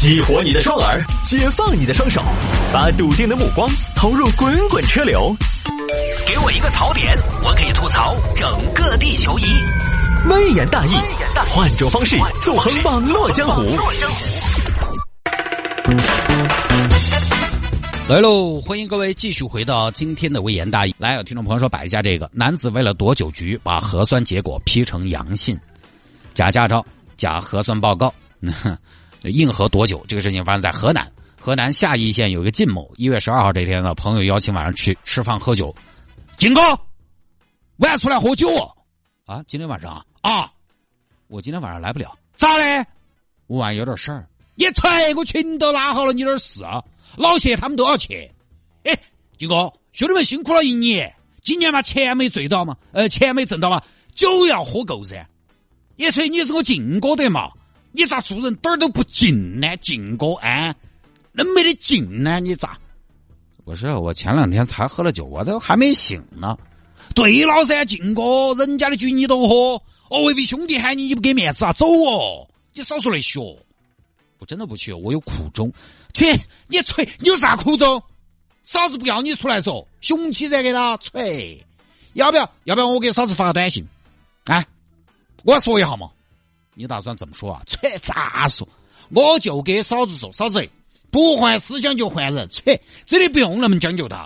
激活你的双耳，解放你的双手，把笃定的目光投入滚滚车流。给我一个槽点，我可以吐槽整个地球仪。微言大义，换种方式纵横网络江湖。来喽，欢迎各位继续回到今天的微言大义。来，有听众朋友说摆一下这个：男子为了躲酒局，把核酸结果 P 成阳性，假驾照、假核酸报告。硬核躲酒这个事情发生在河南，河南夏邑县有一个靳某，一月十二号这天呢，朋友邀请晚上去吃饭喝酒，靳哥，晚上出来喝酒哦。啊，今天晚上啊，我今天晚上来不了，咋嘞？我晚上有点事儿。一锤，我群都拉好了，你点事啊？老谢他们都要去。哎，靳哥，兄弟们辛苦了一年，今年嘛钱没追到嘛，呃，钱没挣到嘛，酒要喝够噻。一锤，你是我靳哥的嘛？你咋做人点儿都不敬呢？敬哥哎，那没得敬呢？你咋？不是，我前两天才喝了酒，我都还没醒呢。对了噻，敬哥，人家的酒你都喝，哦，未必兄弟喊你，你不给面子啊？走哦，你少说那些。我真的不去，我有苦衷。去，你吹，你有啥苦衷？嫂子不要你出来说，雄起再，给他吹。要不要？要不要我给嫂子发个短信？哎，我要说一下嘛。你打算怎么说啊？切，咋说？我就给嫂子说，嫂子，不换思想就换人。切，这里不用那么讲究的。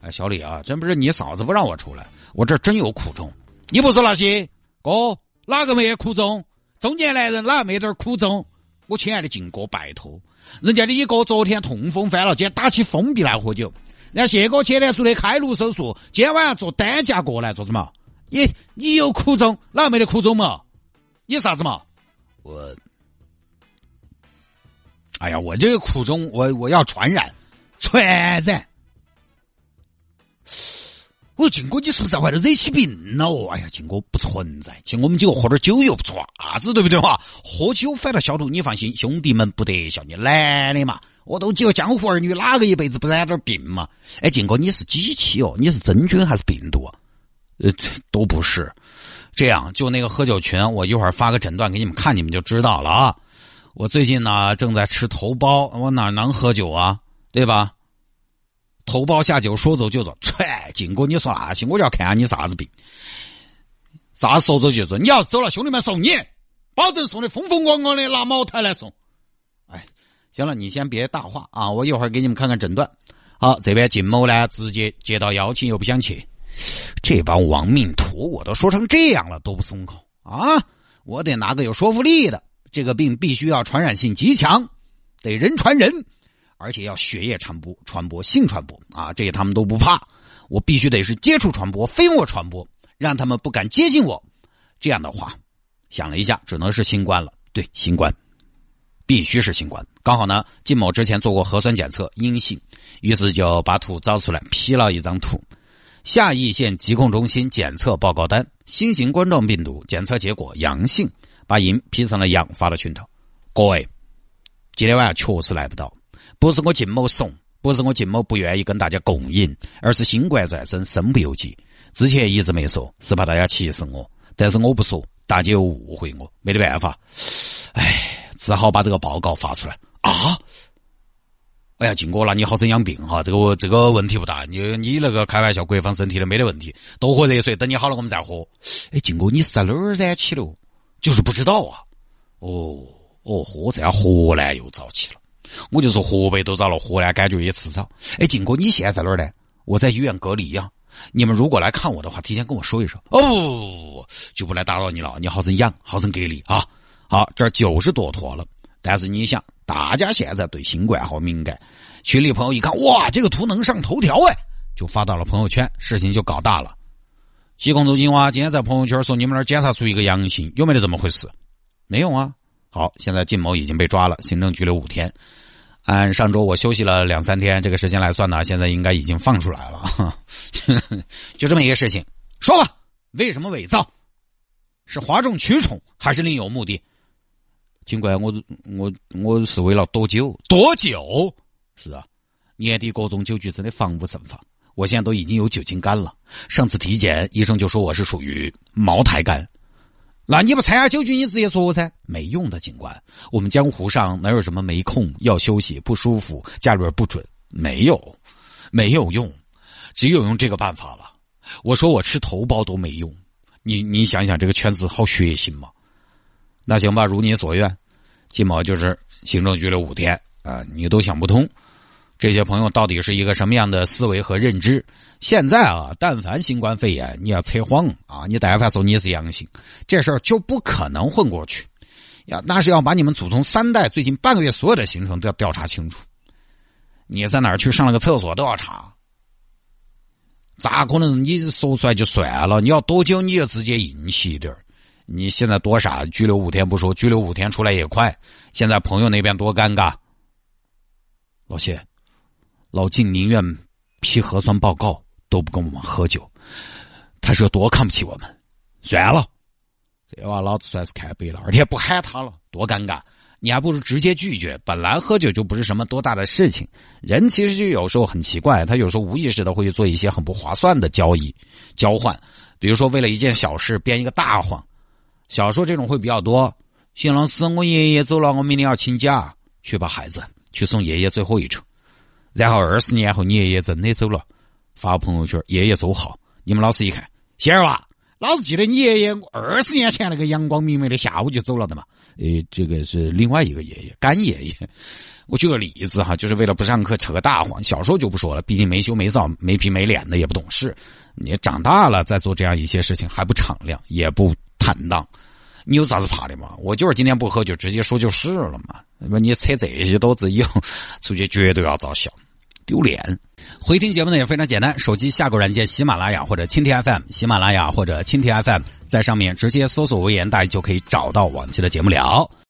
哎，小李啊，真不是你嫂子不让我出来，我这真有苦衷。你不说那些，哥哪个没有苦衷？中年男人哪个没点苦衷？我亲爱的静哥，拜托，人家李哥昨天痛风犯了，今天打起封闭来喝酒。人家谢哥前天做的开颅手术，今天晚上做担架过来做什么？你你有苦衷，哪个没得苦衷嘛？你啥子嘛？我，哎呀，我这个苦衷，我我要传染，传染。我说靖哥，你是不是在外头惹起病了？哦，哎呀，靖哥不存在，请我们几个喝点酒又不错啥子，对不对嘛？喝酒反倒消毒，你放心，兄弟们不得笑你男的嘛。我都几个江湖儿女，哪个一辈子不染点病嘛？哎，靖哥，你是机器哦？你是真菌还是病毒？呃，都不是。这样，就那个喝酒群，我一会儿发个诊断给你们看，你们就知道了啊。我最近呢正在吃头孢，我哪能喝酒啊？对吧？头孢下酒，说走就走。切，金哥，你说那些，我就要看下你啥子病。啥说走就走？你要走了，兄弟们送你，保证送的风风光光的，拿茅台来送。哎，行了，你先别大话啊，我一会儿给你们看看诊断。好，这边靳某呢，直接接到邀请又不想去。这帮亡命徒，我都说成这样了都不松口啊！我得拿个有说服力的。这个病必须要传染性极强，得人传人，而且要血液传播、传播性传播啊！这他们都不怕。我必须得是接触传播、飞沫传播，让他们不敢接近我。这样的话，想了一下，只能是新冠了。对，新冠必须是新冠。刚好呢，靳某之前做过核酸检测阴性，于是就把图找出来 P 了一张图。夏邑县疾控中心检测报告单：新型冠状病毒检测结果阳性，把阴 P 成了阳，发到群头。各位，今天晚上确实来不到，不是我靳某怂，不是我靳某不愿意跟大家共饮，而是新冠在身，身不由己。之前一直没说，是怕大家歧视我，但是我不说，大家又误会我，没得办法，唉，只好把这个报告发出来啊。哎呀，静哥，那你好生养病哈，这个这个问题不大。你你那个开玩笑，国防身体的没得问题，多喝热水，等你好了我们再喝。哎，静哥，你是在哪儿染起的？就是不知道啊。哦哦，喝在河南又遭起了。我就说河北都遭了，河南感觉也迟早。哎，静哥，你现在在哪儿呢？我在医院隔离呀。你们如果来看我的话，提前跟我说一声。哦，就不来打扰你了。你好生养，好生隔离啊。好，这就是多脱了。但是你想，大家现在对新冠好敏感，群里朋友一看，哇，这个图能上头条哎，就发到了朋友圈，事情就搞大了。疾控中心哇，今天在朋友圈说你们那儿检查出一个阳性，有没得这么回事？没有啊。好，现在靳某已经被抓了，行政拘留五天。按上周我休息了两三天这个时间来算呢，现在应该已经放出来了。就这么一个事情，说吧，为什么伪造？是哗众取宠，还是另有目的？尽管我我我是为了躲酒，躲酒是啊，年底各种酒局真的防不胜防。我现在都已经有酒精肝了，上次体检医生就说我是属于茅台肝。那你不参加酒局，你直接说噻，没用的，警官。我们江湖上哪有什么没空、要休息、不舒服、家里边不准？没有，没有用，只有用这个办法了。我说我吃头孢都没用，你你想想这个圈子好血腥吗？那行吧，如你所愿，金毛就是行政拘留五天啊！你都想不通，这些朋友到底是一个什么样的思维和认知？现在啊，但凡新冠肺炎，你要测谎啊，你但凡说你是阳性，这事儿就不可能混过去。要那是要把你们祖宗三代最近半个月所有的行程都要调查清楚。你在哪儿去上了个厕所都要查，咋可能你说出来就算了？你要多久你就直接硬气一点你现在多傻，拘留五天不说，拘留五天出来也快。现在朋友那边多尴尬，老谢，老靳宁愿批核酸报告都不跟我们喝酒，他说多看不起我们。算了，这娃老子算是看背了，而且不喊他了，多尴尬。你还不如直接拒绝。本来喝酒就不是什么多大的事情，人其实就有时候很奇怪，他有时候无意识的会去做一些很不划算的交易、交换，比如说为了一件小事编一个大谎。小说这种会比较多。邢老师，我爷爷走了，我明天要请假去把孩子去送爷爷最后一程。然后二十年后，你爷爷真的走了，发朋友圈，爷爷走好。你们老师一看，仙儿娃，老子记得你爷爷二十年前那个阳光明媚的下午就走了的嘛。诶，这个是另外一个爷爷，干爷爷。我举个例子哈，就是为了不上课扯个大谎。小时候就不说了，毕竟没羞没臊、没皮没脸的，也不懂事。你长大了再做这样一些事情，还不敞亮，也不坦荡。你有啥子怕的嘛？我就是今天不喝，就直接说就是了嘛。那么你扯这些都子以后出去绝对要遭笑，丢脸。回听节目呢也非常简单，手机下个软件喜马拉雅或者蜻蜓 FM，喜马拉雅或者蜻蜓 FM，在上面直接搜索“微言大义”就可以找到往期的节目了。